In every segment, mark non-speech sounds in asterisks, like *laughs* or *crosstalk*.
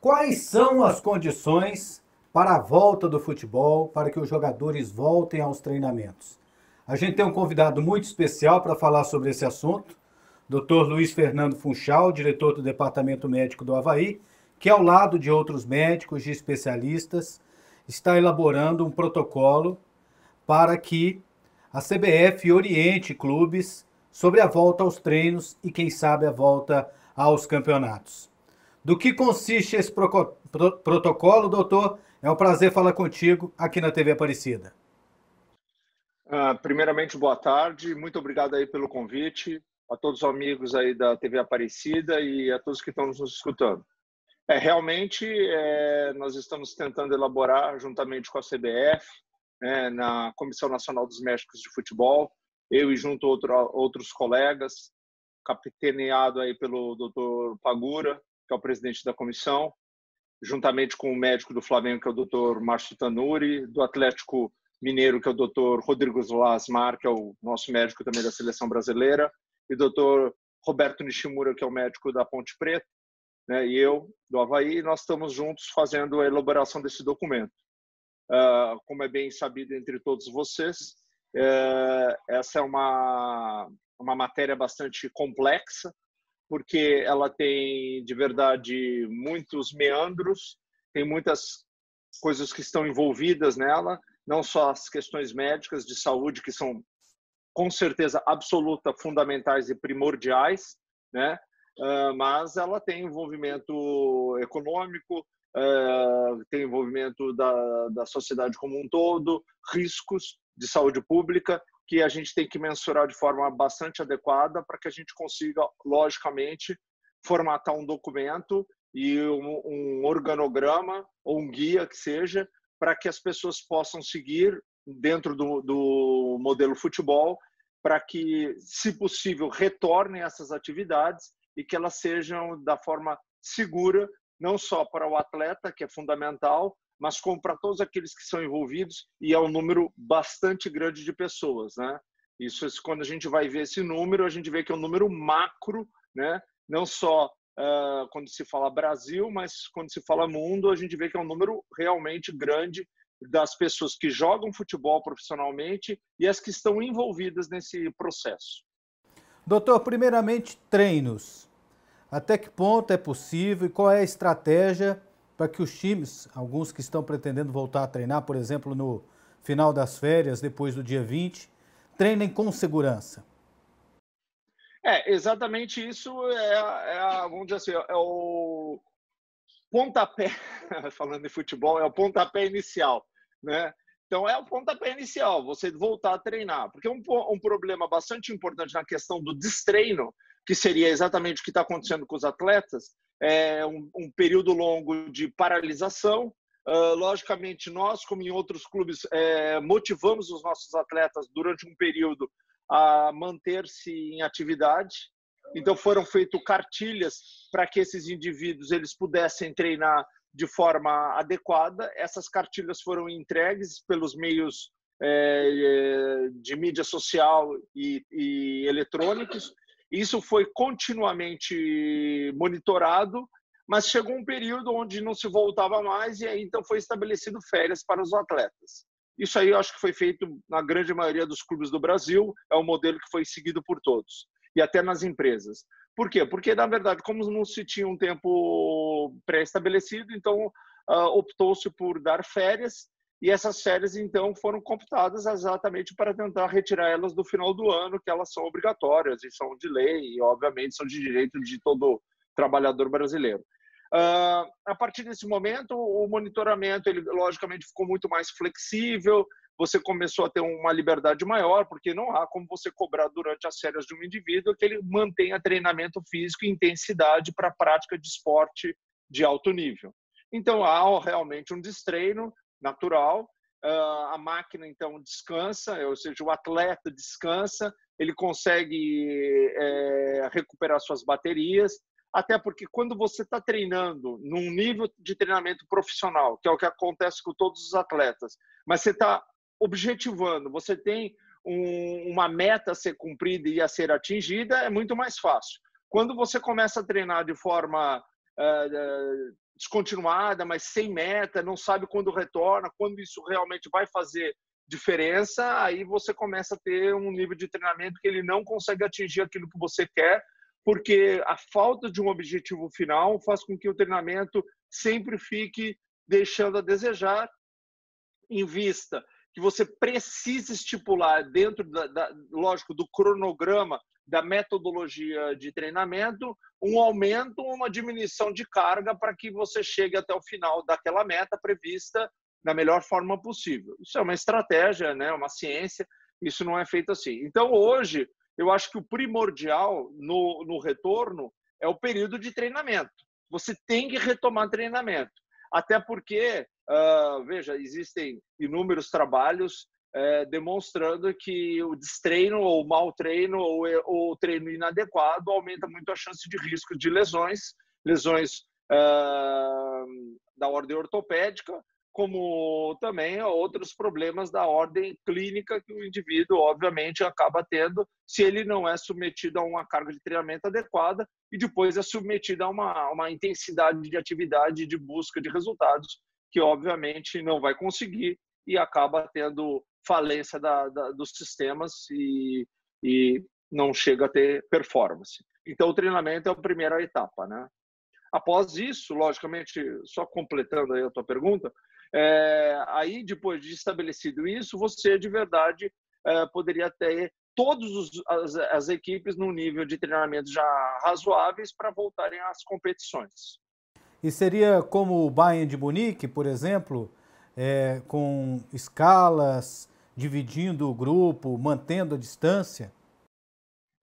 Quais são as condições para a volta do futebol, para que os jogadores voltem aos treinamentos? A gente tem um convidado muito especial para falar sobre esse assunto, Dr. Luiz Fernando Funchal, diretor do Departamento Médico do Havaí, que ao lado de outros médicos e especialistas está elaborando um protocolo para que a CBF oriente clubes sobre a volta aos treinos e, quem sabe, a volta aos campeonatos. Do que consiste esse pro pro protocolo, doutor? É um prazer falar contigo aqui na TV Aparecida. Uh, primeiramente, boa tarde. Muito obrigado aí pelo convite. A todos os amigos aí da TV Aparecida e a todos que estão nos escutando. É, realmente, é, nós estamos tentando elaborar, juntamente com a CBF, né, na Comissão Nacional dos Médicos de Futebol, eu e junto outro, outros colegas, capitaneado aí pelo Dr. Pagura, que é o presidente da comissão, juntamente com o médico do Flamengo, que é o Dr. Márcio Tanuri, do Atlético Mineiro, que é o Dr. Rodrigo Lasmar, que é o nosso médico também da seleção brasileira, e o Dr. Roberto Nishimura, que é o médico da Ponte Preta, né, e eu, do Havaí, nós estamos juntos fazendo a elaboração desse documento. Uh, como é bem sabido entre todos vocês, é, essa é uma, uma matéria bastante complexa, porque ela tem, de verdade, muitos meandros, tem muitas coisas que estão envolvidas nela, não só as questões médicas de saúde, que são, com certeza, absoluta, fundamentais e primordiais, né? Uh, mas ela tem envolvimento econômico, uh, tem envolvimento da, da sociedade como um todo, riscos de saúde pública que a gente tem que mensurar de forma bastante adequada para que a gente consiga, logicamente, formatar um documento e um, um organograma ou um guia que seja para que as pessoas possam seguir dentro do, do modelo futebol para que, se possível, retornem essas atividades e que elas sejam da forma segura, não só para o atleta, que é fundamental, mas como para todos aqueles que são envolvidos, e é um número bastante grande de pessoas, né? Isso, quando a gente vai ver esse número, a gente vê que é um número macro, né? Não só uh, quando se fala Brasil, mas quando se fala mundo, a gente vê que é um número realmente grande das pessoas que jogam futebol profissionalmente e as que estão envolvidas nesse processo. Doutor, primeiramente, treinos. Até que ponto é possível e qual é a estratégia para que os times, alguns que estão pretendendo voltar a treinar, por exemplo, no final das férias, depois do dia 20, treinem com segurança? É, exatamente isso é, é vamos dizer assim, é o pontapé, *laughs* falando de futebol, é o pontapé inicial, né? Então, é o pontapé inicial, você voltar a treinar. Porque um, um problema bastante importante na questão do destreino, que seria exatamente o que está acontecendo com os atletas, é, um, um período longo de paralisação. Uh, logicamente, nós, como em outros clubes, é, motivamos os nossos atletas durante um período a manter-se em atividade. Então, foram feitas cartilhas para que esses indivíduos eles pudessem treinar de forma adequada. Essas cartilhas foram entregues pelos meios é, é de mídia social e, e eletrônicos isso foi continuamente monitorado, mas chegou um período onde não se voltava mais e aí então foi estabelecido férias para os atletas. Isso aí eu acho que foi feito na grande maioria dos clubes do Brasil, é um modelo que foi seguido por todos e até nas empresas. Por quê? Porque na verdade, como não se tinha um tempo pré-estabelecido, então uh, optou-se por dar férias e essas férias, então, foram computadas exatamente para tentar retirar elas do final do ano, que elas são obrigatórias e são de lei, e obviamente são de direito de todo trabalhador brasileiro. Uh, a partir desse momento, o monitoramento, ele logicamente ficou muito mais flexível, você começou a ter uma liberdade maior, porque não há como você cobrar durante as férias de um indivíduo que ele mantenha treinamento físico e intensidade para a prática de esporte de alto nível. Então, há realmente um destreino, natural. Uh, a máquina então descansa, ou seja, o atleta descansa, ele consegue é, recuperar suas baterias, até porque quando você está treinando num nível de treinamento profissional, que é o que acontece com todos os atletas, mas você está objetivando, você tem um, uma meta a ser cumprida e a ser atingida, é muito mais fácil. Quando você começa a treinar de forma uh, descontinuada, mas sem meta, não sabe quando retorna, quando isso realmente vai fazer diferença, aí você começa a ter um nível de treinamento que ele não consegue atingir aquilo que você quer, porque a falta de um objetivo final faz com que o treinamento sempre fique deixando a desejar, em vista que você precisa estipular dentro da, da lógico do cronograma da metodologia de treinamento um aumento, uma diminuição de carga para que você chegue até o final daquela meta prevista da melhor forma possível. Isso é uma estratégia, né, uma ciência, isso não é feito assim. Então, hoje, eu acho que o primordial no, no retorno é o período de treinamento. Você tem que retomar treinamento. Até porque, uh, veja, existem inúmeros trabalhos uh, demonstrando que o destreino ou mau treino ou o treino inadequado aumenta muito a chance de risco de lesões, lesões uh, da ordem ortopédica, como também outros problemas da ordem clínica que o indivíduo, obviamente, acaba tendo se ele não é submetido a uma carga de treinamento adequada e depois é submetido a uma, uma intensidade de atividade de busca de resultados que, obviamente, não vai conseguir e acaba tendo falência da, da, dos sistemas e, e não chega a ter performance. Então, o treinamento é a primeira etapa, né? Após isso, logicamente, só completando aí a tua pergunta, é, aí, depois de estabelecido isso, você de verdade é, poderia ter todas as, as, equipes num nível de treinamento já razoáveis para voltarem às competições. E seria como o Bayern de Munique, por exemplo, é, com escalas, dividindo o grupo, mantendo a distância?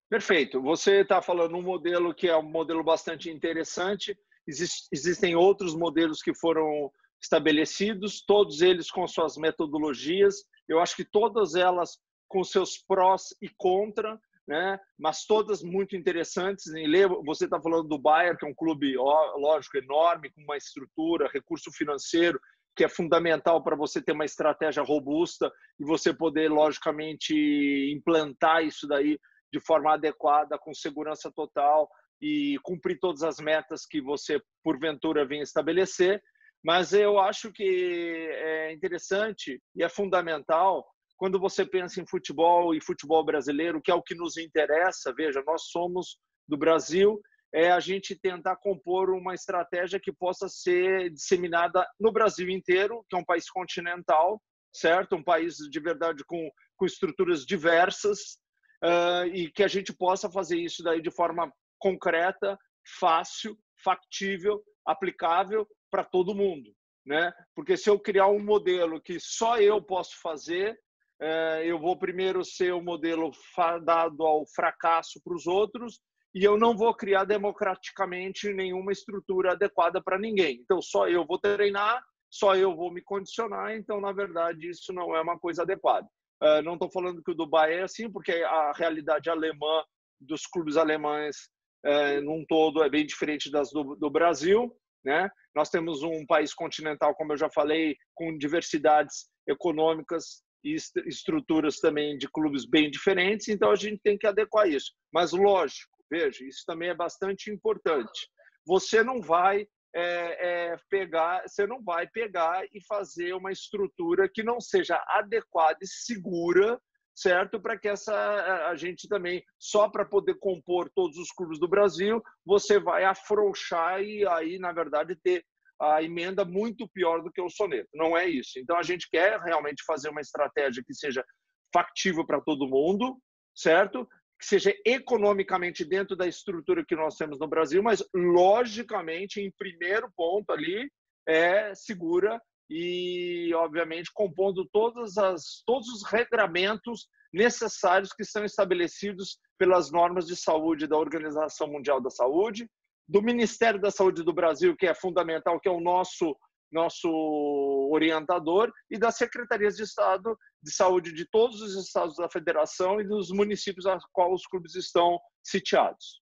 Perfeito. Você está falando um modelo que é um modelo bastante interessante. Exist, existem outros modelos que foram estabelecidos, todos eles com suas metodologias. Eu acho que todas elas com seus prós e contra, né? mas todas muito interessantes. Você está falando do Bayern, que é um clube, lógico, enorme, com uma estrutura, recurso financeiro, que é fundamental para você ter uma estratégia robusta e você poder, logicamente, implantar isso daí de forma adequada, com segurança total e cumprir todas as metas que você, porventura, vem estabelecer. Mas eu acho que é interessante e é fundamental quando você pensa em futebol e futebol brasileiro, que é o que nos interessa. Veja, nós somos do Brasil, é a gente tentar compor uma estratégia que possa ser disseminada no Brasil inteiro, que é um país continental, certo? Um país de verdade com, com estruturas diversas uh, e que a gente possa fazer isso daí de forma concreta, fácil, factível, aplicável para todo mundo, né? Porque se eu criar um modelo que só eu posso fazer, é, eu vou primeiro ser o um modelo dado ao fracasso para os outros e eu não vou criar democraticamente nenhuma estrutura adequada para ninguém. Então só eu vou treinar, só eu vou me condicionar. Então na verdade isso não é uma coisa adequada. É, não estou falando que o Dubai é assim, porque a realidade alemã dos clubes alemães é, num todo é bem diferente das do, do Brasil. Né? Nós temos um país continental, como eu já falei, com diversidades econômicas e estruturas também de clubes bem diferentes, então a gente tem que adequar isso. Mas, lógico, veja, isso também é bastante importante. Você não vai é, é, pegar, você não vai pegar e fazer uma estrutura que não seja adequada e segura certo? Para que essa a gente também só para poder compor todos os clubes do Brasil, você vai afrouxar e aí na verdade ter a emenda muito pior do que o soneto. Não é isso. Então a gente quer realmente fazer uma estratégia que seja factível para todo mundo, certo? Que seja economicamente dentro da estrutura que nós temos no Brasil, mas logicamente em primeiro ponto ali é segura e, obviamente, compondo todas as, todos os regramentos necessários que são estabelecidos pelas normas de saúde da Organização Mundial da Saúde, do Ministério da Saúde do Brasil, que é fundamental, que é o nosso nosso orientador, e das secretarias de Estado de Saúde de todos os estados da federação e dos municípios a qual os clubes estão sitiados.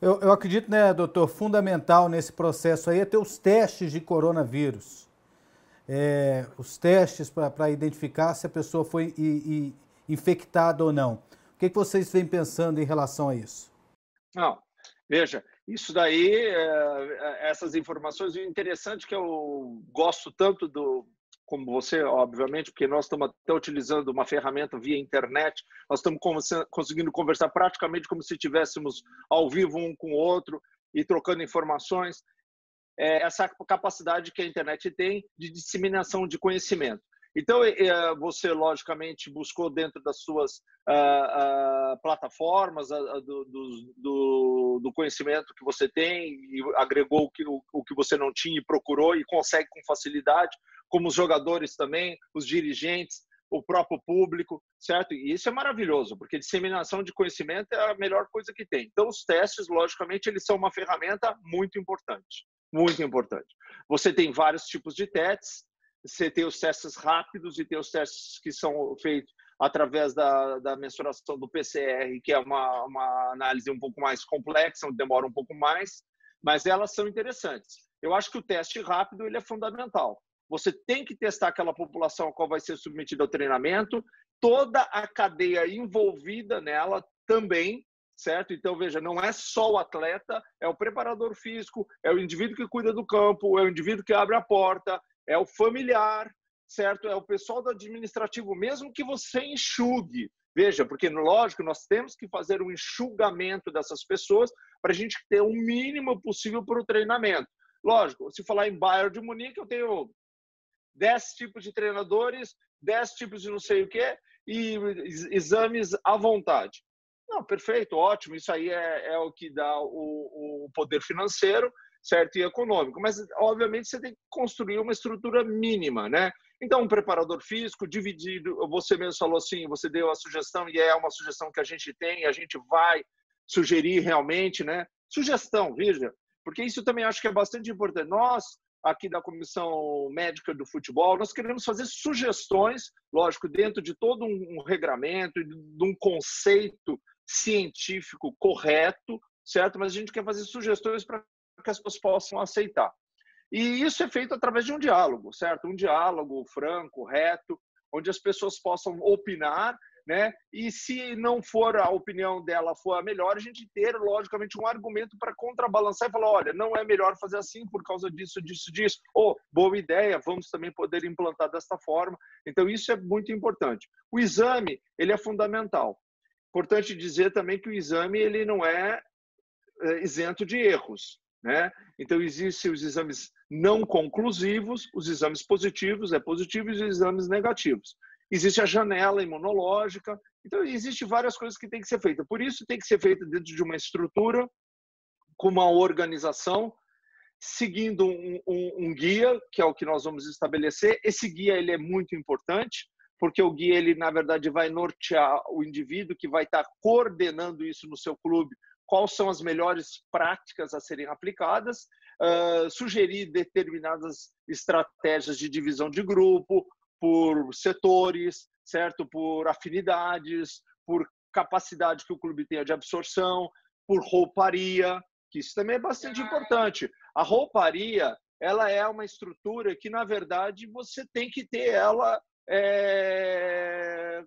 Eu, eu acredito, né, doutor, fundamental nesse processo aí é ter os testes de coronavírus é, os testes para identificar se a pessoa foi i, i, infectada ou não. O que, que vocês vêm pensando em relação a isso? Não, veja, Isso daí, é, essas informações, o interessante é que eu gosto tanto do, como você, obviamente, porque nós estamos até utilizando uma ferramenta via internet, nós estamos conseguindo conversar praticamente como se estivéssemos ao vivo um com o outro e trocando informações. É essa capacidade que a internet tem de disseminação de conhecimento. Então, você, logicamente, buscou dentro das suas uh, uh, plataformas uh, do, do, do, conhecimento que você tem e agregou o que, o, o que você não tinha e procurou e consegue com facilidade, como os jogadores também, os dirigentes, o próprio público, certo? E isso é maravilhoso, porque disseminação de conhecimento é a melhor coisa que tem. Então, os testes, logicamente, eles são uma ferramenta muito importante, muito importante. Você tem vários tipos de testes, você tem os testes rápidos e tem os testes que são feitos através da, da mensuração do PCR, que é uma, uma análise um pouco mais complexa, demora um pouco mais, mas elas são interessantes. Eu acho que o teste rápido ele é fundamental. Você tem que testar aquela população a qual vai ser submetida ao treinamento, toda a cadeia envolvida nela também, certo? Então, veja, não é só o atleta, é o preparador físico, é o indivíduo que cuida do campo, é o indivíduo que abre a porta, é o familiar, certo? É o pessoal do administrativo, mesmo que você enxugue. Veja, porque lógico, nós temos que fazer um enxugamento dessas pessoas para a gente ter o mínimo possível para o treinamento. Lógico, se falar em Bayern de Munique, eu tenho 10 tipos de treinadores, 10 tipos de não sei o quê, e exames à vontade. Não, perfeito, ótimo, isso aí é, é o que dá o, o poder financeiro certo e econômico, mas obviamente você tem que construir uma estrutura mínima, né? Então, um preparador físico dividido, você mesmo falou assim, você deu a sugestão e é uma sugestão que a gente tem, a gente vai sugerir realmente, né? Sugestão, veja, porque isso também acho que é bastante importante. Nós aqui da comissão médica do futebol, nós queremos fazer sugestões, lógico, dentro de todo um regramento, de um conceito científico correto, certo? Mas a gente quer fazer sugestões para que as pessoas possam aceitar. E isso é feito através de um diálogo, certo? Um diálogo franco, reto, onde as pessoas possam opinar, né? E se não for a opinião dela for a melhor, a gente ter, logicamente, um argumento para contrabalançar e falar: olha, não é melhor fazer assim por causa disso, disso, disso. Ou, boa ideia, vamos também poder implantar desta forma. Então, isso é muito importante. O exame, ele é fundamental. Importante dizer também que o exame, ele não é, é isento de erros. Né? Então, existem os exames não conclusivos, os exames positivos é positivo e os exames negativos. Existe a janela imunológica. Então, existe várias coisas que tem que ser feita. Por isso, tem que ser feita dentro de uma estrutura, com uma organização, seguindo um, um, um, guia, que é o que nós vamos estabelecer. Esse guia ele é muito importante, porque o guia ele na verdade vai nortear o indivíduo que vai estar coordenando isso no seu clube quais são as melhores práticas a serem aplicadas, uh, sugerir determinadas estratégias de divisão de grupo por setores, certo? Por afinidades, por capacidade que o clube tenha de absorção, por rouparia, que isso também é bastante importante. A rouparia, ela é uma estrutura que, na verdade, você tem que ter ela é,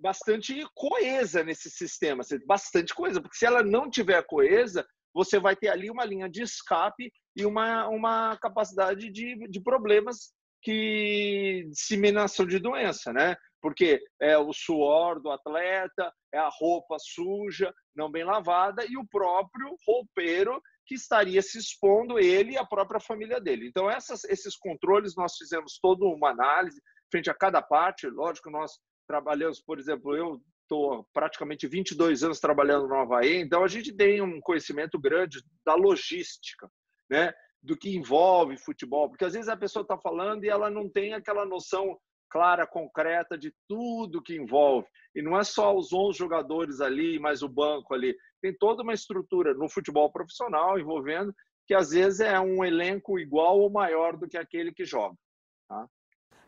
bastante coesa nesse sistema, bastante coesa, porque se ela não tiver coesa, você vai ter ali uma linha de escape e uma, uma capacidade de, de problemas que disseminação de doença, né? Porque é o suor do atleta, é a roupa suja, não bem lavada e o próprio roupeiro que estaria se expondo ele e a própria família dele. Então essas, esses controles nós fizemos toda uma análise frente a cada parte. Lógico, nós trabalhamos, por exemplo, eu estou praticamente 22 anos trabalhando no Havaí, então a gente tem um conhecimento grande da logística, né? do que envolve futebol, porque às vezes a pessoa está falando e ela não tem aquela noção clara, concreta de tudo que envolve. E não é só os 11 jogadores ali, mais o banco ali. Tem toda uma estrutura no futebol profissional envolvendo que às vezes é um elenco igual ou maior do que aquele que joga.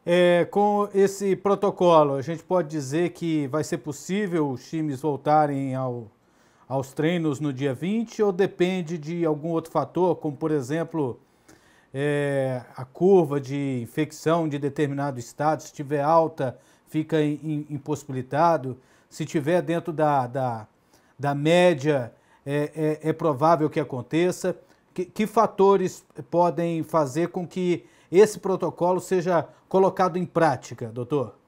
É, com esse protocolo, a gente pode dizer que vai ser possível os times voltarem ao, aos treinos no dia 20 ou depende de algum outro fator, como por exemplo é, a curva de infecção de determinado estado, se estiver alta, fica impossibilitado, se estiver dentro da, da, da média, é, é, é provável que aconteça? Que, que fatores podem fazer com que esse protocolo seja colocado em prática, doutor?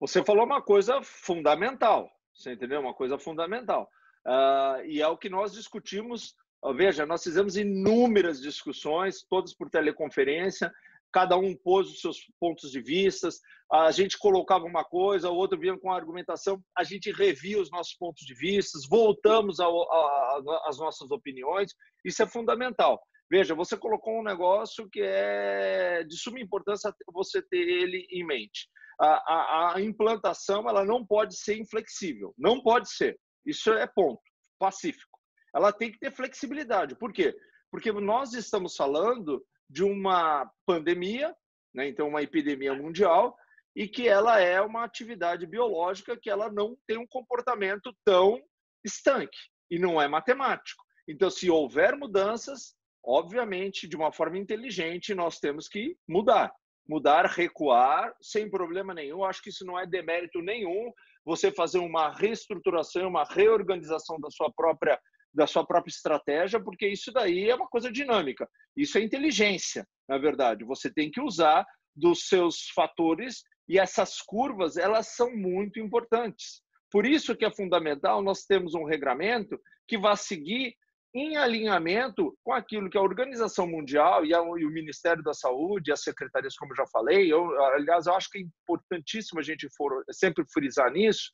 Você falou uma coisa fundamental, você entendeu? Uma coisa fundamental. Uh, e é o que nós discutimos. Veja, nós fizemos inúmeras discussões, todas por teleconferência, cada um pôs os seus pontos de vista, a gente colocava uma coisa, o outro vinha com a argumentação, a gente revia os nossos pontos de vista, voltamos às nossas opiniões, isso é fundamental. Veja, você colocou um negócio que é de suma importância você ter ele em mente. A, a, a, implantação ela não pode ser inflexível, não pode ser. Isso é ponto pacífico. Ela tem que ter flexibilidade. Por quê? Porque nós estamos falando de uma pandemia, né? então uma epidemia mundial, e que ela é uma atividade biológica que ela não tem um comportamento tão estanque e não é matemático. Então, se houver mudanças, obviamente, de uma forma inteligente, nós temos que mudar. Mudar, recuar, sem problema nenhum. Acho que isso não é demérito nenhum. Você fazer uma reestruturação, uma reorganização da sua própria da sua própria estratégia, porque isso daí é uma coisa dinâmica. Isso é inteligência, na verdade. Você tem que usar dos seus fatores e essas curvas, elas são muito importantes. Por isso que é fundamental nós temos um regramento que vai seguir em alinhamento com aquilo que a Organização Mundial e, a, e, o Ministério da Saúde, as secretarias, como já falei, eu, aliás, eu acho que é importantíssimo a gente for, sempre frisar nisso,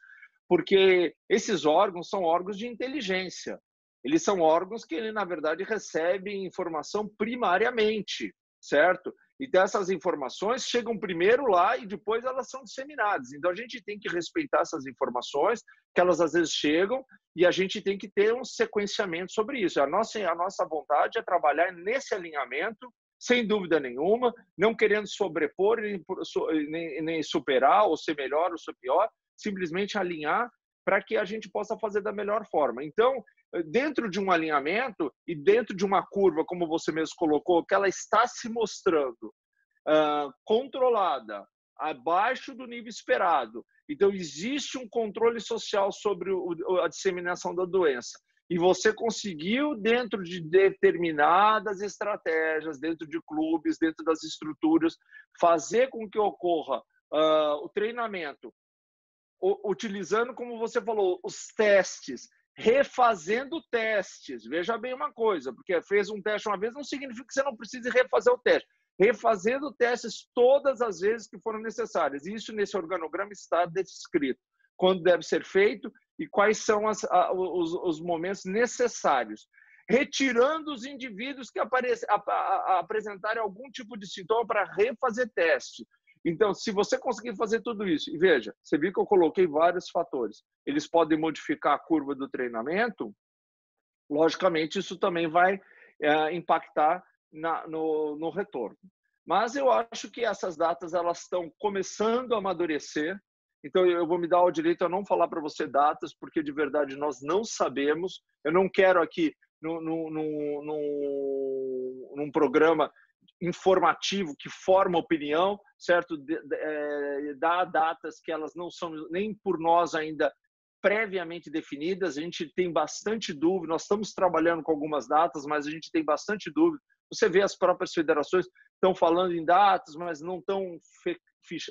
porque esses órgãos são órgãos de inteligência. Eles são órgãos que, na verdade, recebem informação primariamente, certo? Então, essas informações chegam primeiro lá e depois elas são disseminadas. Então, a gente tem que respeitar essas informações, que elas às vezes chegam, e a gente tem que ter um sequenciamento sobre isso. A nossa, a nossa vontade é trabalhar nesse alinhamento, sem dúvida nenhuma, não querendo sobrepor, nem, nem superar, ou ser melhor ou ser pior, simplesmente alinhar para que a gente possa fazer da melhor forma. Então, dentro de um alinhamento e dentro de uma curva, como você mesmo colocou, que ela está se mostrando uh, controlada, abaixo do nível esperado. Então, existe um controle social sobre o, a disseminação da doença. E você conseguiu, dentro de determinadas estratégias, dentro de clubes, dentro das estruturas, fazer com que ocorra uh, o treinamento, utilizando, como você falou, os testes, refazendo testes. Veja bem uma coisa, porque fez um teste uma vez não significa que você não precise refazer o teste. Refazendo testes todas as vezes que foram necessárias. Isso nesse organograma está descrito. Quando deve ser feito e quais são as, a, os, os, momentos necessários. Retirando os indivíduos que apresentarem algum tipo de sintoma para refazer teste. Então, se você conseguir fazer tudo isso, e veja, você viu que eu coloquei vários fatores, eles podem modificar a curva do treinamento, logicamente isso também vai é, impactar na, no, no retorno. Mas eu acho que essas datas elas estão começando a amadurecer. Então eu vou me dar o direito a não falar para você datas, porque de verdade nós não sabemos. Eu não quero aqui no, num programa informativo que forma opinião, certo? De, de, é, dá datas que elas não são nem por nós ainda previamente definidas. A gente tem bastante dúvida. Nós estamos trabalhando com algumas datas, mas a gente tem bastante dúvida. Você vê as próprias federações estão falando em datas, mas não estão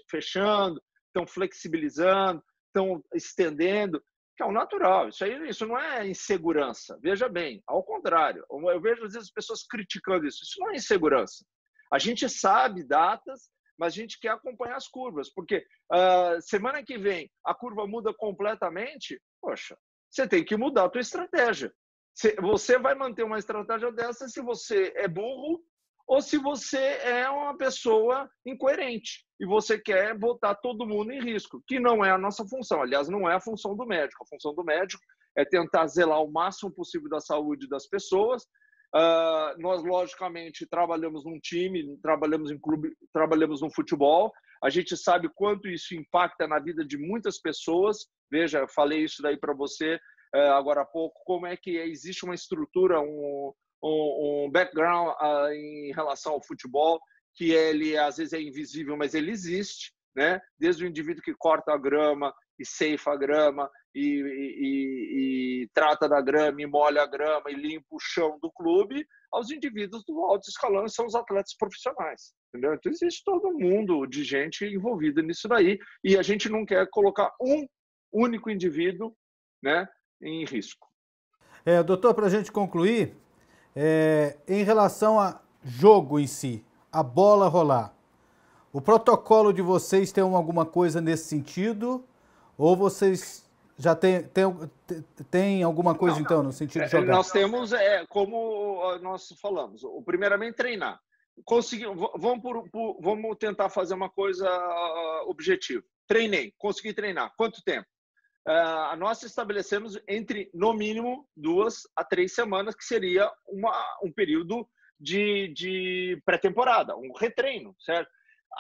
fechando, estão flexibilizando, estão estendendo que é o natural. Isso aí, isso não é insegurança. Veja bem, ao contrário. Eu vejo às vezes as pessoas criticando isso. Isso não é insegurança. A gente sabe datas, mas a gente quer acompanhar as curvas, porque uh, semana que vem a curva muda completamente. Poxa, você tem que mudar a tua estratégia. Você vai manter uma estratégia dessa se você é burro ou se você é uma pessoa incoerente e você quer botar todo mundo em risco, que não é a nossa função. Aliás, não é a função do médico. A função do médico é tentar zelar o máximo possível da saúde das pessoas, Uh, nós, logicamente, trabalhamos num time, trabalhamos em clube, trabalhamos no futebol. A gente sabe quanto isso impacta na vida de muitas pessoas. Veja, eu falei isso daí para você uh, agora há pouco, como é que existe uma estrutura, um, um, um background uh, em relação ao futebol, que ele às vezes é invisível, mas ele existe. Né? Desde o indivíduo que corta a grama, e ceifa a grama e, e, e, trata da grama e molha a grama e limpa o chão do clube, aos indivíduos do alto escalão, são os atletas profissionais. Entendeu? Então existe todo mundo de gente envolvida nisso daí e a gente não quer colocar um único indivíduo né, em risco. É, doutor, para a gente concluir, é, em relação a jogo em si, a bola rolar, o protocolo de vocês tem alguma coisa nesse sentido? Ou vocês já tem, tem, tem alguma coisa, não, então, no sentido de é, jogar? Nós temos, é, como nós falamos, o primeiramente treinar. Consegui, vamos, por, por, vamos tentar fazer uma coisa objetiva. Treinei, consegui treinar. Quanto tempo? Uh, nós estabelecemos entre, no mínimo, duas a três semanas, que seria uma, um período de, de pré-temporada, um retreino, certo?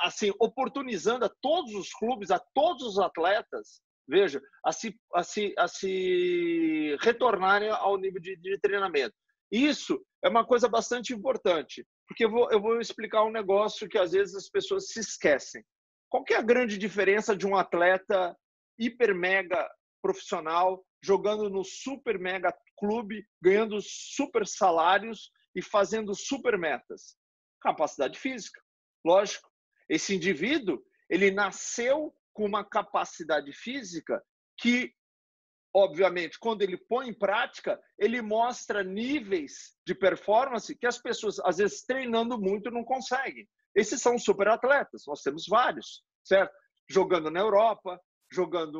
Assim, oportunizando a todos os clubes, a todos os atletas, veja, a se, a se, a se retornarem ao nível de, de treinamento. Isso é uma coisa bastante importante, porque eu vou, eu vou explicar um negócio que às vezes as pessoas se esquecem. Qual é a grande diferença de um atleta hiper mega profissional, jogando no super mega clube, ganhando super salários e fazendo super metas. Capacidade física, lógico. Esse indivíduo, ele nasceu com uma capacidade física que, obviamente, quando ele põe em prática, ele mostra níveis de performance que as pessoas, às vezes, treinando muito, não conseguem. Esses são super atletas, nós temos vários, certo? Jogando na Europa, jogando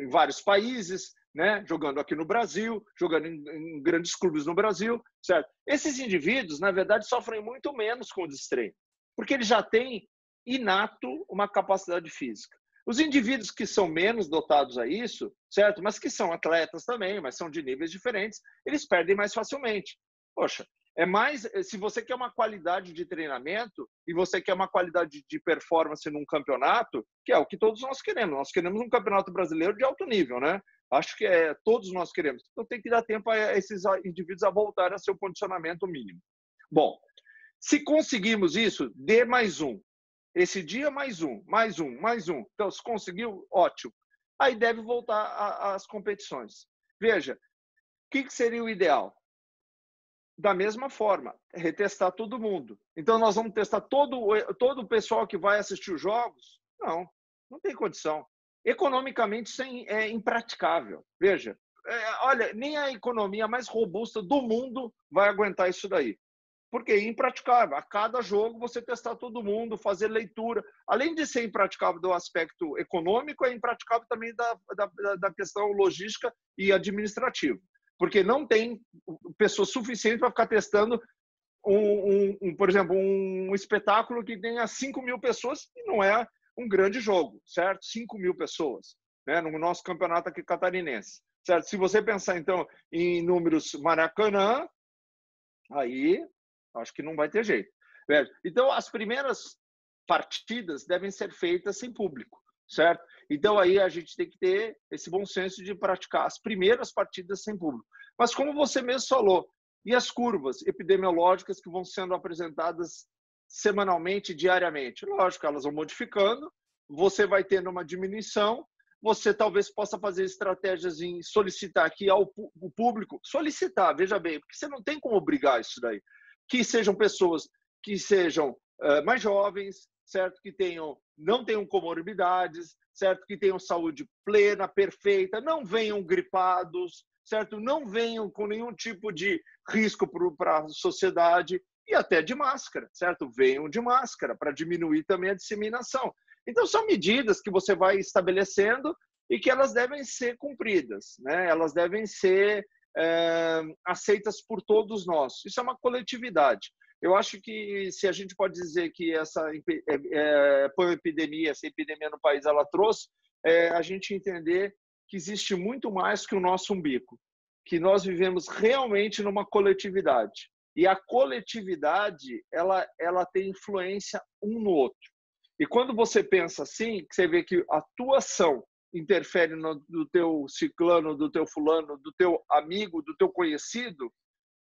em vários países, né? jogando aqui no Brasil, jogando em, em, grandes clubes no Brasil, certo? Esses indivíduos, na verdade, sofrem muito menos com o destreino, porque eles já têm inato uma capacidade física. Os indivíduos que são menos dotados a isso, certo? Mas que são atletas também, mas são de níveis diferentes, eles perdem mais facilmente. Poxa, é mais, eh, se você quer uma qualidade de treinamento e você quer uma qualidade de performance num campeonato, que é o que todos nós queremos. Nós queremos um campeonato brasileiro de alto nível, né? Acho que é, todos nós queremos. Então tem que dar tempo a esses indivíduos a voltar a seu condicionamento mínimo. Bom, se conseguimos isso, dê mais um. Esse dia, mais um, mais um, mais um. Então, se conseguiu, ótimo. Aí deve voltar às competições. Veja, o que, que seria o ideal? da mesma forma, retestar todo mundo. Então, nós vamos testar todo, todo o pessoal que vai assistir os jogos? Não, não tem condição. Economicamente, isso é, impraticável. Veja, é, olha, nem a economia mais robusta do mundo vai aguentar isso daí. Porque é impraticável. A cada jogo você testar todo mundo, fazer leitura. Além de ser impraticável do aspecto econômico, é impraticável também da, da, da questão logística e administrativa porque não tem pessoas suficientes para ficar testando um, um, um, por exemplo, um espetáculo que tenha 5 mil pessoas e não é um grande jogo, certo? 5 mil pessoas, né? No nosso campeonato aqui catarinense, certo? Se você pensar, então, em números Maracanã, aí acho que não vai ter jeito. Então, as primeiras partidas devem ser feitas sem público, certo? Então aí a gente tem que ter esse bom senso de praticar as primeiras partidas sem público. Mas como você mesmo falou, e as curvas epidemiológicas que vão sendo apresentadas semanalmente, diariamente? Lógico, elas vão modificando, você vai tendo uma diminuição, você talvez possa fazer estratégias em solicitar aqui ao público, solicitar, veja bem, porque você não tem como obrigar isso daí. Que sejam pessoas que sejam uh, mais jovens, certo? Que tenham, não tenham comorbidades, certo? Que tenham saúde plena, perfeita, não venham gripados, certo? Não venham com nenhum tipo de risco para a sociedade e até de máscara, certo? Venham de máscara para diminuir também a disseminação. Então são medidas que você vai estabelecendo e que elas devem ser cumpridas, né? Elas devem ser é, aceitas por todos nós. Isso é uma coletividade. Eu acho que se a gente pode dizer que essa é, é, epidemia, essa epidemia no país, ela trouxe, é, a gente entender que existe muito mais que o nosso umbigo, que nós vivemos realmente numa coletividade. E a coletividade, ela, ela tem influência um no outro. E quando você pensa assim, você vê que a tua ação interfere no do teu ciclano, do teu fulano, do teu amigo, do teu conhecido,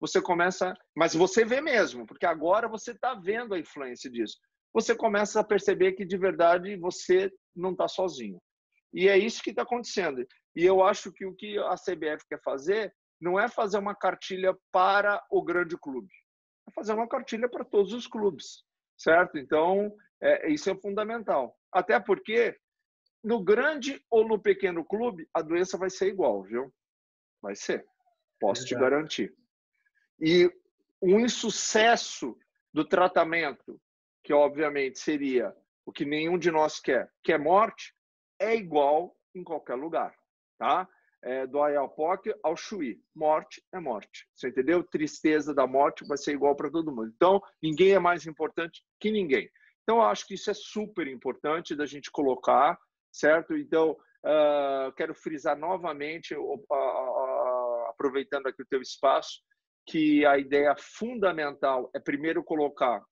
você começa, mas você vê mesmo, porque agora você está vendo a influência disso. Você começa a perceber que de verdade você não está sozinho. E é isso que está acontecendo. E eu acho que o que a CBF quer fazer não é fazer uma cartilha para o grande clube, é fazer uma cartilha para todos os clubes, certo? Então, é, isso é fundamental. Até porque no grande ou no pequeno clube, a doença vai ser igual, viu? Vai ser. Posso Exato. te garantir. E um insucesso do tratamento, que obviamente seria o que nenhum de nós quer, que é morte, é igual em qualquer lugar, tá? É, do Ayapoc ao Chuí. Morte é morte. Você entendeu? Tristeza da morte vai ser igual para todo mundo. Então, ninguém é mais importante que ninguém. Então, eu acho que isso é super importante da gente colocar, certo? Então, uh, quero frisar novamente, uh, uh, aproveitando aqui o teu espaço, que a ideia fundamental é primeiro colocar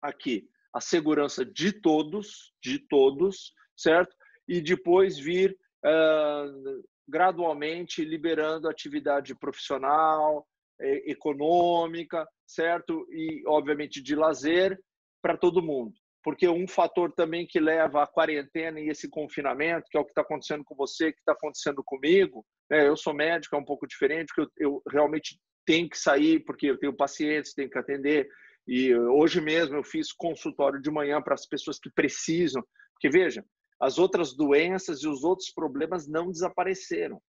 aqui a segurança de todos, de todos, certo? E depois vir uh, gradualmente liberando atividade profissional, econômica, certo? E, obviamente, de lazer para todo mundo. Porque um fator também que leva à quarentena e esse confinamento, que é o que está acontecendo com você, que está acontecendo comigo, né? eu sou médico, é um pouco diferente, porque eu, eu realmente tenho que sair, porque eu tenho pacientes, tenho que atender. E hoje mesmo eu fiz consultório de manhã para as pessoas que precisam. Porque, veja, as outras doenças e os outros problemas não desapareceram.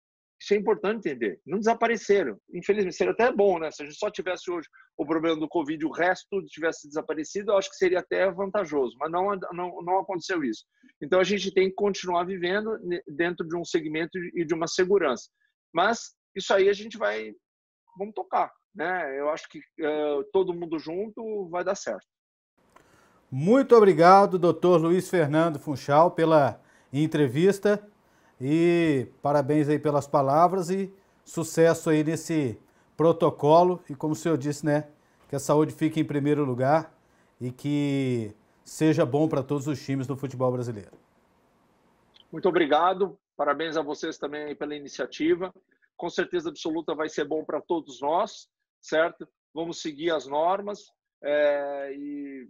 Isso é importante entender. Não desapareceram. Infelizmente, seria até bom, né? Se a gente só tivesse hoje o problema do Covid e o resto tivesse desaparecido, eu acho que seria até vantajoso. Mas não, não, não aconteceu isso. Então, a gente tem que continuar vivendo dentro de um segmento e de uma segurança. Mas isso aí a gente vai vamos tocar. Né? Eu acho que uh, todo mundo junto vai dar certo. Muito obrigado, doutor Luiz Fernando Funchal, pela entrevista e parabéns aí pelas palavras e sucesso aí nesse protocolo e como o senhor disse, né, que a saúde fique em primeiro lugar e que seja bom para todos os times do futebol brasileiro. Muito obrigado, parabéns a vocês também pela iniciativa com certeza absoluta vai ser bom para todos nós, certo? Vamos seguir as normas é, e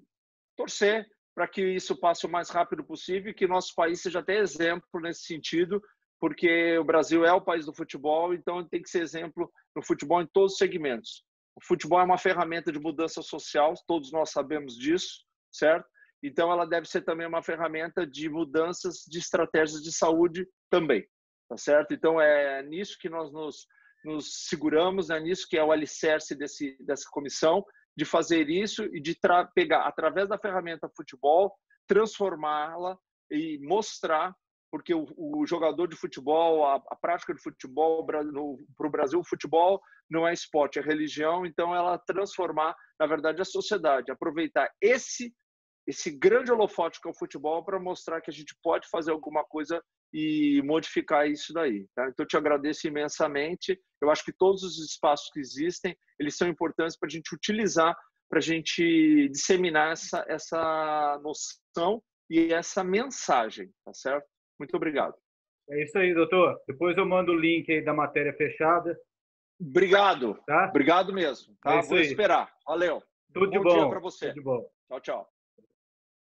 torcer para que isso passe o mais rápido possível e que nosso país seja até exemplo nesse sentido, porque o Brasil é o país do futebol, então tem que ser exemplo no futebol em todos os segmentos. O futebol é uma ferramenta de mudança social, todos nós sabemos disso, certo? Então ela deve ser também uma ferramenta de mudanças de estratégias de saúde também tá certo? Então é nisso que nós nos, nos seguramos, é nisso que é o alicerce desse, dessa comissão, de fazer isso e de pegar, através da ferramenta futebol, transformá-la e mostrar, porque o, o, jogador de futebol, a, a prática de futebol, para o Brasil, o futebol não é esporte, é religião, então ela transformar, na verdade, a sociedade, aproveitar esse esse grande holofote que é o futebol para mostrar que a gente pode fazer alguma coisa e modificar isso daí. Tá? Então, eu te agradeço imensamente. Eu acho que todos os espaços que existem, eles são importantes para a gente utilizar, para a gente disseminar essa, essa noção e essa mensagem, tá certo? Muito obrigado. É isso aí, doutor. Depois eu mando o link aí da matéria fechada. Obrigado. Tá? Obrigado mesmo. Tá? É Vou aí. esperar. Valeu. Tudo bom de bom. para você. Tudo de bom. Tchau, tchau.